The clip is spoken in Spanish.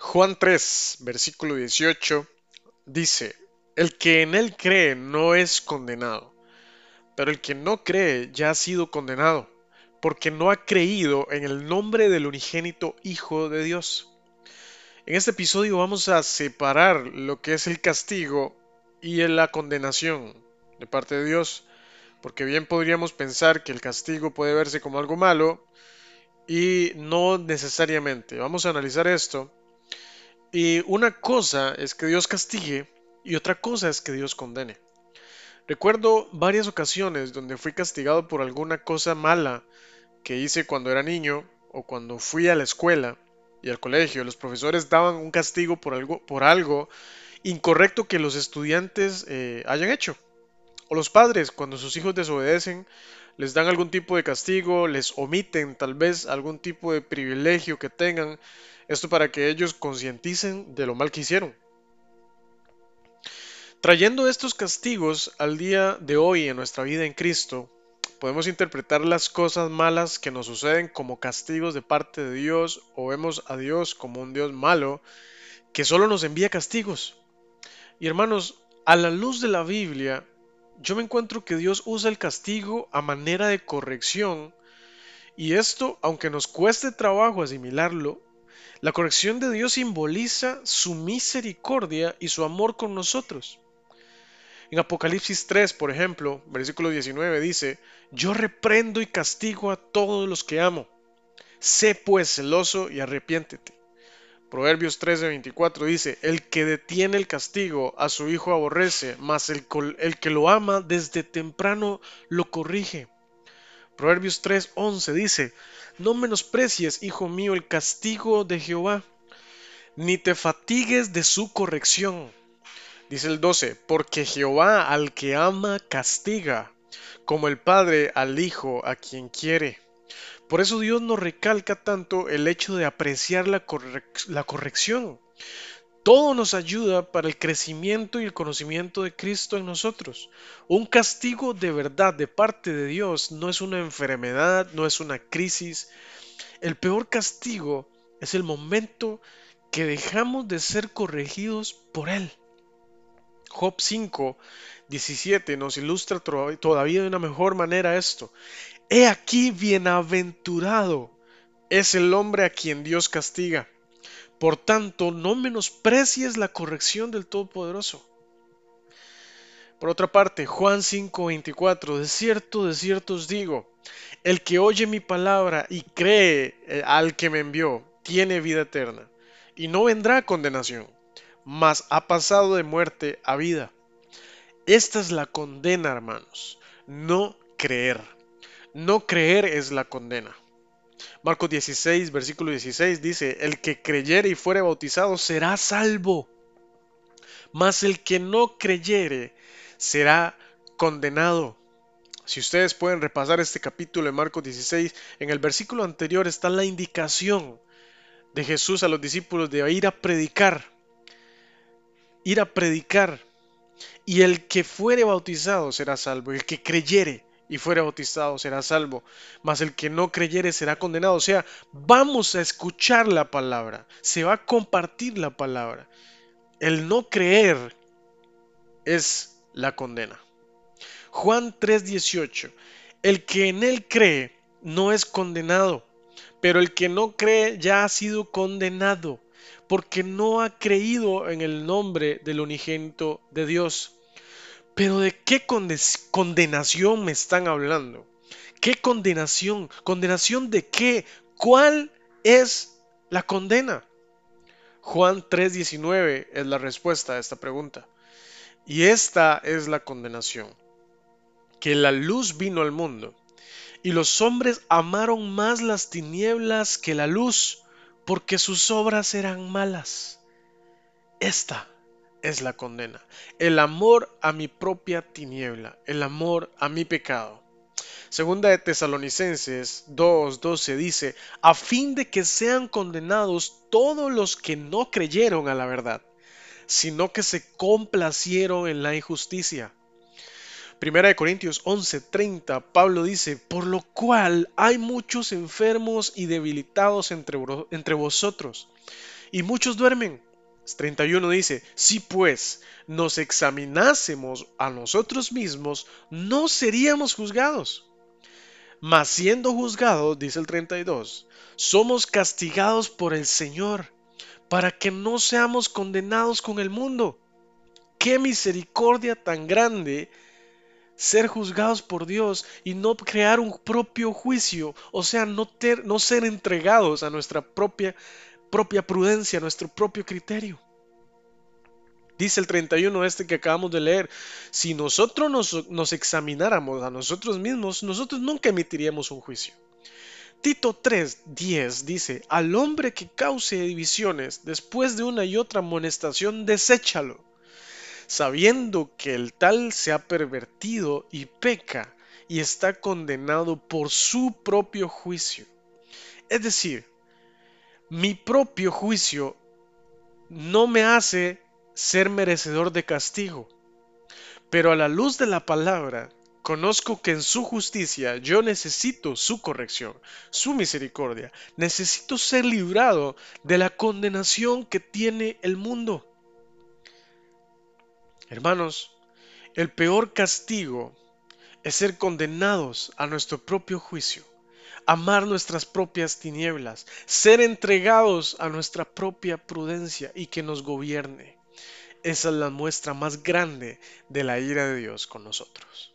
Juan 3, versículo 18 dice, el que en él cree no es condenado, pero el que no cree ya ha sido condenado, porque no ha creído en el nombre del unigénito Hijo de Dios. En este episodio vamos a separar lo que es el castigo y la condenación de parte de Dios, porque bien podríamos pensar que el castigo puede verse como algo malo y no necesariamente. Vamos a analizar esto. Y una cosa es que Dios castigue y otra cosa es que Dios condene. Recuerdo varias ocasiones donde fui castigado por alguna cosa mala que hice cuando era niño o cuando fui a la escuela y al colegio. Los profesores daban un castigo por algo, por algo incorrecto que los estudiantes eh, hayan hecho. O los padres, cuando sus hijos desobedecen, les dan algún tipo de castigo, les omiten tal vez algún tipo de privilegio que tengan. Esto para que ellos concienticen de lo mal que hicieron. Trayendo estos castigos al día de hoy en nuestra vida en Cristo, podemos interpretar las cosas malas que nos suceden como castigos de parte de Dios o vemos a Dios como un Dios malo que solo nos envía castigos. Y hermanos, a la luz de la Biblia, yo me encuentro que Dios usa el castigo a manera de corrección y esto, aunque nos cueste trabajo asimilarlo, la corrección de Dios simboliza su misericordia y su amor con nosotros. En Apocalipsis 3, por ejemplo, versículo 19 dice, Yo reprendo y castigo a todos los que amo. Sé pues celoso y arrepiéntete. Proverbios 13:24 dice, El que detiene el castigo a su hijo aborrece, mas el, el que lo ama desde temprano lo corrige. Proverbios 3:11 dice, No menosprecies, hijo mío, el castigo de Jehová, ni te fatigues de su corrección Dice el 12, porque Jehová al que ama castiga, como el Padre al Hijo a quien quiere. Por eso Dios nos recalca tanto el hecho de apreciar la, la corrección. Todo nos ayuda para el crecimiento y el conocimiento de Cristo en nosotros. Un castigo de verdad de parte de Dios no es una enfermedad, no es una crisis. El peor castigo es el momento que dejamos de ser corregidos por Él. Job 5, 17 nos ilustra todavía de una mejor manera esto. He aquí bienaventurado es el hombre a quien Dios castiga. Por tanto, no menosprecies la corrección del Todopoderoso. Por otra parte, Juan 5:24, de cierto, de cierto os digo, el que oye mi palabra y cree eh, al que me envió, tiene vida eterna, y no vendrá condenación, mas ha pasado de muerte a vida. Esta es la condena, hermanos. No creer. No creer es la condena. Marcos 16, versículo 16 dice, el que creyere y fuere bautizado será salvo, mas el que no creyere será condenado. Si ustedes pueden repasar este capítulo de Marcos 16, en el versículo anterior está la indicación de Jesús a los discípulos de ir a predicar ir a predicar. Y el que fuere bautizado será salvo, el que creyere y fuere bautizado será salvo, mas el que no creyere será condenado. O sea, vamos a escuchar la palabra, se va a compartir la palabra. El no creer es la condena. Juan 3:18, el que en él cree no es condenado, pero el que no cree ya ha sido condenado porque no ha creído en el nombre del unigénito de Dios. Pero ¿de qué condenación me están hablando? ¿Qué condenación? ¿Condenación de qué? ¿Cuál es la condena? Juan 3:19 es la respuesta a esta pregunta. Y esta es la condenación. Que la luz vino al mundo y los hombres amaron más las tinieblas que la luz porque sus obras eran malas. Esta es la condena. El amor a mi propia tiniebla, el amor a mi pecado. Segunda de Tesalonicenses 2:12 dice, a fin de que sean condenados todos los que no creyeron a la verdad, sino que se complacieron en la injusticia. Primera de Corintios 11:30, Pablo dice, por lo cual hay muchos enfermos y debilitados entre, entre vosotros, y muchos duermen. 31 dice, si pues nos examinásemos a nosotros mismos, no seríamos juzgados. Mas siendo juzgados, dice el 32, somos castigados por el Señor, para que no seamos condenados con el mundo. Qué misericordia tan grande ser juzgados por Dios y no crear un propio juicio, o sea, no, no ser entregados a nuestra propia, propia prudencia, nuestro propio criterio. Dice el 31 este que acabamos de leer, si nosotros nos, nos examináramos a nosotros mismos, nosotros nunca emitiríamos un juicio. Tito 3:10 dice, al hombre que cause divisiones después de una y otra amonestación, deséchalo sabiendo que el tal se ha pervertido y peca y está condenado por su propio juicio. Es decir, mi propio juicio no me hace ser merecedor de castigo, pero a la luz de la palabra conozco que en su justicia yo necesito su corrección, su misericordia, necesito ser librado de la condenación que tiene el mundo. Hermanos, el peor castigo es ser condenados a nuestro propio juicio, amar nuestras propias tinieblas, ser entregados a nuestra propia prudencia y que nos gobierne. Esa es la muestra más grande de la ira de Dios con nosotros.